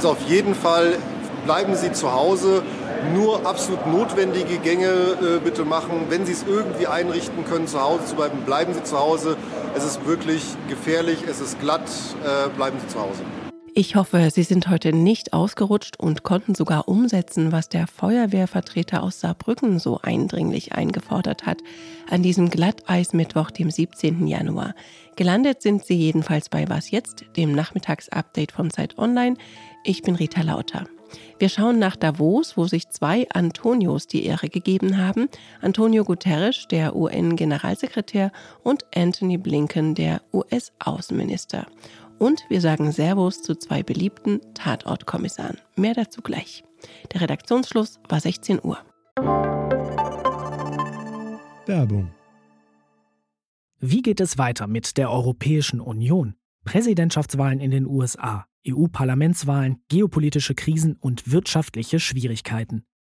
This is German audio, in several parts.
Also auf jeden Fall bleiben Sie zu Hause. Nur absolut notwendige Gänge äh, bitte machen. Wenn Sie es irgendwie einrichten können, zu Hause zu bleiben, bleiben Sie zu Hause. Es ist wirklich gefährlich, es ist glatt, äh, bleiben Sie zu Hause. Ich hoffe, Sie sind heute nicht ausgerutscht und konnten sogar umsetzen, was der Feuerwehrvertreter aus Saarbrücken so eindringlich eingefordert hat an diesem Glatteismittwoch, dem 17. Januar. Gelandet sind Sie jedenfalls bei Was jetzt, dem Nachmittagsupdate von Zeit Online. Ich bin Rita Lauter. Wir schauen nach Davos, wo sich zwei Antonios die Ehre gegeben haben. Antonio Guterres, der UN-Generalsekretär, und Anthony Blinken, der US-Außenminister. Und wir sagen Servus zu zwei beliebten Tatortkommissaren. Mehr dazu gleich. Der Redaktionsschluss war 16 Uhr. Werbung. Wie geht es weiter mit der Europäischen Union? Präsidentschaftswahlen in den USA, EU-Parlamentswahlen, geopolitische Krisen und wirtschaftliche Schwierigkeiten.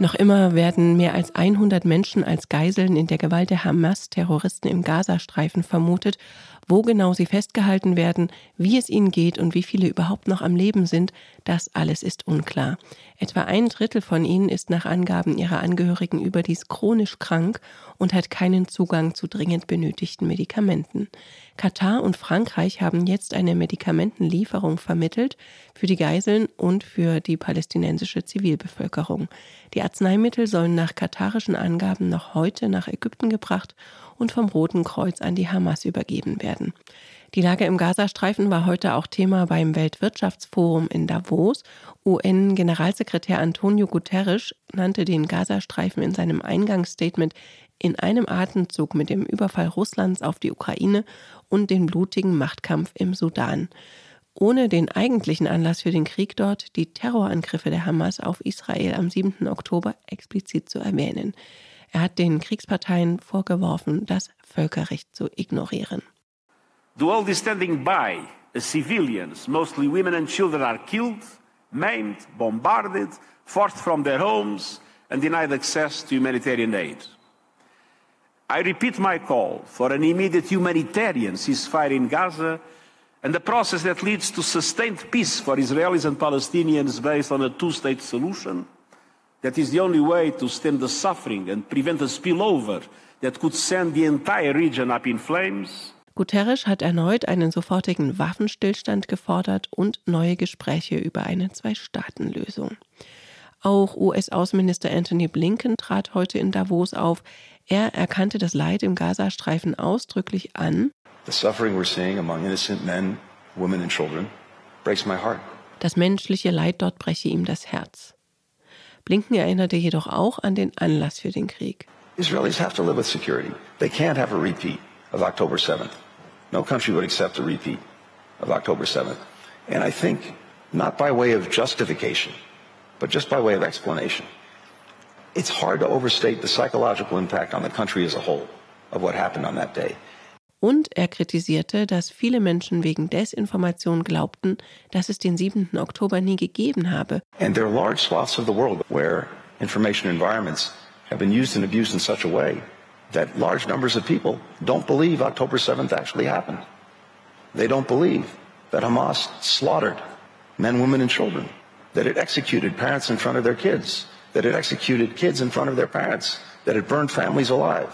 Noch immer werden mehr als 100 Menschen als Geiseln in der Gewalt der Hamas-Terroristen im Gazastreifen vermutet. Wo genau sie festgehalten werden, wie es ihnen geht und wie viele überhaupt noch am Leben sind, das alles ist unklar. Etwa ein Drittel von ihnen ist nach Angaben ihrer Angehörigen überdies chronisch krank und hat keinen Zugang zu dringend benötigten Medikamenten. Katar und Frankreich haben jetzt eine Medikamentenlieferung vermittelt für die Geiseln und für die palästinensische Zivilbevölkerung. Die Arzneimittel sollen nach katarischen Angaben noch heute nach Ägypten gebracht und vom Roten Kreuz an die Hamas übergeben werden. Die Lage im Gazastreifen war heute auch Thema beim Weltwirtschaftsforum in Davos. UN-Generalsekretär Antonio Guterres nannte den Gazastreifen in seinem Eingangsstatement in einem Atemzug mit dem Überfall Russlands auf die Ukraine und den blutigen Machtkampf im Sudan. Ohne den eigentlichen Anlass für den Krieg dort, die Terrorangriffe der Hamas auf Israel am 7. Oktober, explizit zu erwähnen. Er hat den Kriegsparteien vorgeworfen, das Völkerrecht zu ignorieren. The world is standing by as civilians, mostly women and children, are killed, maimed, bombarded, forced from their homes, and denied access to humanitarian aid. I repeat my call for an immediate humanitarian ceasefire in Gaza and a process that leads to sustained peace for Israelis and Palestinians based on a two state solution. That is the only way to stem the suffering and prevent a spillover that could send the entire region up in flames. Guterres hat erneut einen sofortigen Waffenstillstand gefordert und neue Gespräche über eine Zwei-Staaten-Lösung. Auch US-Außenminister Anthony Blinken trat heute in Davos auf. Er erkannte das Leid im Gazastreifen ausdrücklich an. Das menschliche Leid dort breche ihm das Herz. Blinken erinnerte jedoch auch an den Anlass für den Krieg. Israelis have to live with security. They can't have a repeat of October 7th. No country would accept a repeat of October 7th. And I think not by way of justification, but just by way of explanation. It's hard to overstate the psychological impact on the country as a whole of what happened on that day. Und er kritisierte, dass viele Menschen wegen Desinformation glaubten, dass es den 7. Oktober nie gegeben habe. And there are large swaths of the world where information environments have been used and abused in such a way that large numbers of people don't believe October 7th actually happened. They don't believe that Hamas slaughtered men, women, and children, that it executed parents in front of their kids, that it executed kids in front of their parents, that it burned families alive.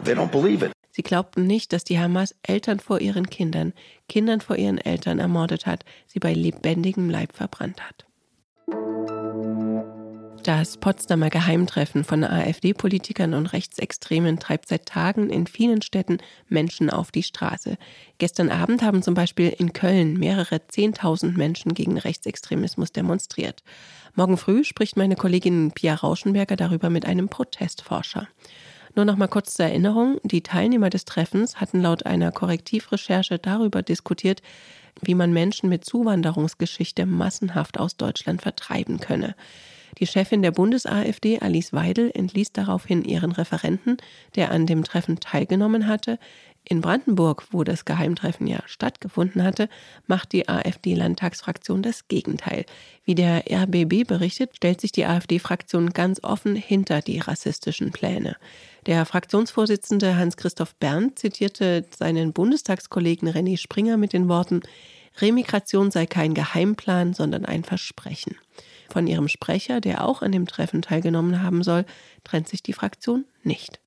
They don't believe it. Sie glaubten nicht, dass die Hamas Eltern vor ihren Kindern, Kindern vor ihren Eltern ermordet hat, sie bei lebendigem Leib verbrannt hat. Das Potsdamer Geheimtreffen von AfD-Politikern und Rechtsextremen treibt seit Tagen in vielen Städten Menschen auf die Straße. Gestern Abend haben zum Beispiel in Köln mehrere Zehntausend Menschen gegen Rechtsextremismus demonstriert. Morgen früh spricht meine Kollegin Pia Rauschenberger darüber mit einem Protestforscher. Nur noch mal kurz zur Erinnerung, die Teilnehmer des Treffens hatten laut einer Korrektivrecherche darüber diskutiert, wie man Menschen mit Zuwanderungsgeschichte massenhaft aus Deutschland vertreiben könne. Die Chefin der Bundes-AfD, Alice Weidel, entließ daraufhin ihren Referenten, der an dem Treffen teilgenommen hatte. In Brandenburg, wo das Geheimtreffen ja stattgefunden hatte, macht die AfD-Landtagsfraktion das Gegenteil. Wie der RBB berichtet, stellt sich die AfD-Fraktion ganz offen hinter die rassistischen Pläne. Der Fraktionsvorsitzende Hans-Christoph Berndt zitierte seinen Bundestagskollegen René Springer mit den Worten, Remigration sei kein Geheimplan, sondern ein Versprechen. Von ihrem Sprecher, der auch an dem Treffen teilgenommen haben soll, trennt sich die Fraktion nicht.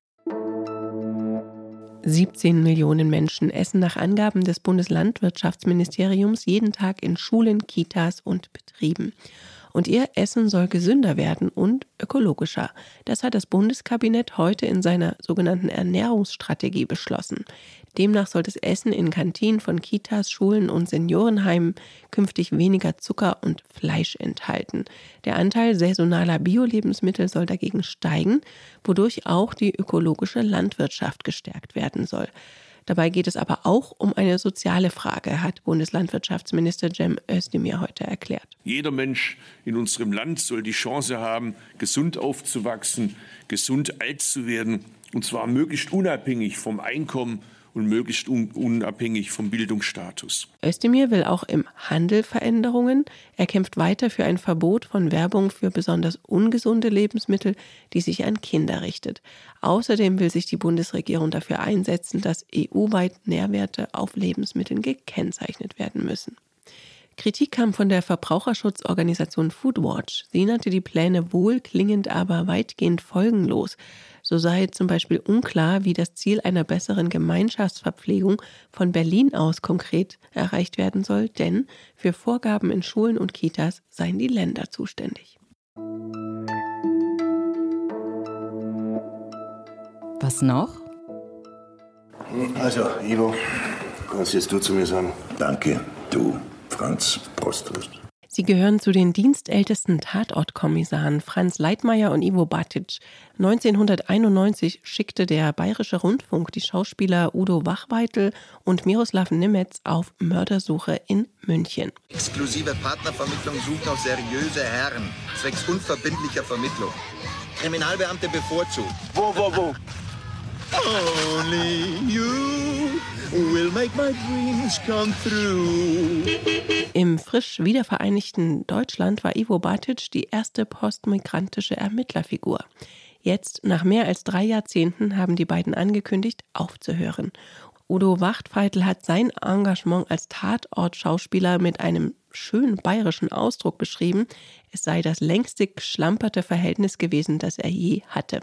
17 Millionen Menschen essen nach Angaben des Bundeslandwirtschaftsministeriums jeden Tag in Schulen, Kitas und Betrieben. Und ihr Essen soll gesünder werden und ökologischer. Das hat das Bundeskabinett heute in seiner sogenannten Ernährungsstrategie beschlossen. Demnach soll das Essen in Kantinen von Kitas, Schulen und Seniorenheimen künftig weniger Zucker und Fleisch enthalten. Der Anteil saisonaler Bio-Lebensmittel soll dagegen steigen, wodurch auch die ökologische Landwirtschaft gestärkt werden soll. Dabei geht es aber auch um eine soziale Frage, hat Bundeslandwirtschaftsminister Cem Özdemir heute erklärt. Jeder Mensch in unserem Land soll die Chance haben, gesund aufzuwachsen, gesund alt zu werden, und zwar möglichst unabhängig vom Einkommen und möglichst un unabhängig vom Bildungsstatus. Özdemir will auch im Handel Veränderungen. Er kämpft weiter für ein Verbot von Werbung für besonders ungesunde Lebensmittel, die sich an Kinder richtet. Außerdem will sich die Bundesregierung dafür einsetzen, dass EU-weit Nährwerte auf Lebensmitteln gekennzeichnet werden müssen. Kritik kam von der Verbraucherschutzorganisation Foodwatch. Sie nannte die Pläne wohlklingend, aber weitgehend folgenlos. So sei zum Beispiel unklar, wie das Ziel einer besseren Gemeinschaftsverpflegung von Berlin aus konkret erreicht werden soll, denn für Vorgaben in Schulen und Kitas seien die Länder zuständig. Was noch? Also, Ivo, was willst du zu mir sagen? Danke, du, Franz Prosthust. Sie gehören zu den dienstältesten Tatortkommissaren Franz Leitmeier und Ivo Batic. 1991 schickte der Bayerische Rundfunk die Schauspieler Udo Wachweitel und Miroslav Nimetz auf Mördersuche in München. Exklusive Partnervermittlung sucht noch seriöse Herren, zwecks unverbindlicher Vermittlung. Kriminalbeamte bevorzugt. Wo, wo, wo? Only you will make my dreams come true. Im frisch wiedervereinigten Deutschland war Ivo Batic die erste postmigrantische Ermittlerfigur. Jetzt, nach mehr als drei Jahrzehnten, haben die beiden angekündigt, aufzuhören. Udo Wachtfeitel hat sein Engagement als Tatortschauspieler mit einem schönen bayerischen Ausdruck beschrieben, es sei das längste geschlamperte Verhältnis gewesen, das er je hatte.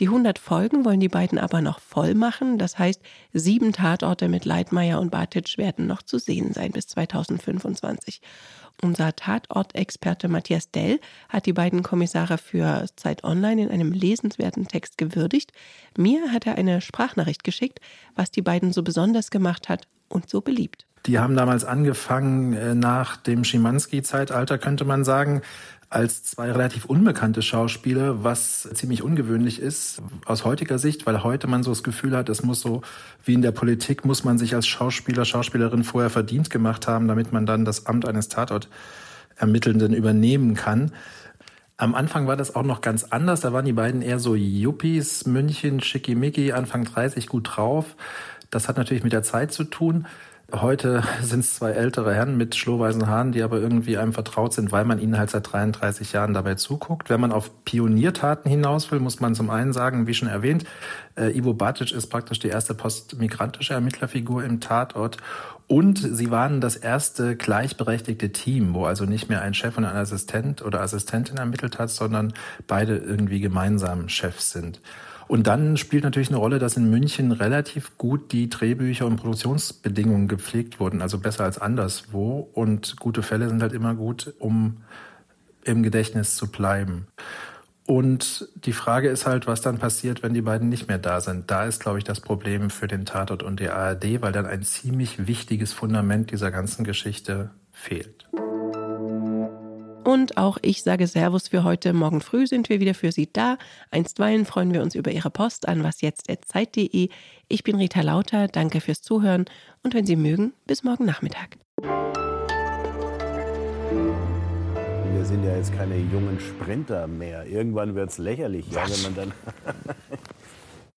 Die 100 Folgen wollen die beiden aber noch voll machen, das heißt, sieben Tatorte mit Leitmeier und Bartitsch werden noch zu sehen sein bis 2025. Unser Tatortexperte Matthias Dell hat die beiden Kommissare für Zeit Online in einem lesenswerten Text gewürdigt. Mir hat er eine Sprachnachricht geschickt, was die beiden so besonders gemacht hat und so beliebt. Die haben damals angefangen äh, nach dem Schimanski-Zeitalter, könnte man sagen, als zwei relativ unbekannte Schauspieler, was ziemlich ungewöhnlich ist aus heutiger Sicht, weil heute man so das Gefühl hat, es muss so wie in der Politik, muss man sich als Schauspieler, Schauspielerin vorher verdient gemacht haben, damit man dann das Amt eines Tatortermittelnden übernehmen kann. Am Anfang war das auch noch ganz anders. Da waren die beiden eher so Yuppies, München, Schickimicki, Anfang 30, gut drauf. Das hat natürlich mit der Zeit zu tun. Heute sind es zwei ältere Herren mit schlohweißen Haaren, die aber irgendwie einem vertraut sind, weil man ihnen halt seit 33 Jahren dabei zuguckt. Wenn man auf Pioniertaten hinaus will, muss man zum einen sagen, wie schon erwähnt, äh, Ivo Batic ist praktisch die erste postmigrantische Ermittlerfigur im Tatort. Und sie waren das erste gleichberechtigte Team, wo also nicht mehr ein Chef und ein Assistent oder Assistentin ermittelt hat, sondern beide irgendwie gemeinsam Chefs sind. Und dann spielt natürlich eine Rolle, dass in München relativ gut die Drehbücher und Produktionsbedingungen gepflegt wurden, also besser als anderswo. Und gute Fälle sind halt immer gut, um im Gedächtnis zu bleiben. Und die Frage ist halt, was dann passiert, wenn die beiden nicht mehr da sind. Da ist, glaube ich, das Problem für den Tatort und die ARD, weil dann ein ziemlich wichtiges Fundament dieser ganzen Geschichte fehlt. Und auch ich sage Servus für heute. Morgen früh sind wir wieder für Sie da. Einstweilen freuen wir uns über Ihre Post an wasjetzt.zeit.de. Ich bin Rita Lauter. Danke fürs Zuhören. Und wenn Sie mögen, bis morgen Nachmittag. wir sind ja jetzt keine jungen Sprinter mehr. Irgendwann wird es lächerlich, ja, wenn man dann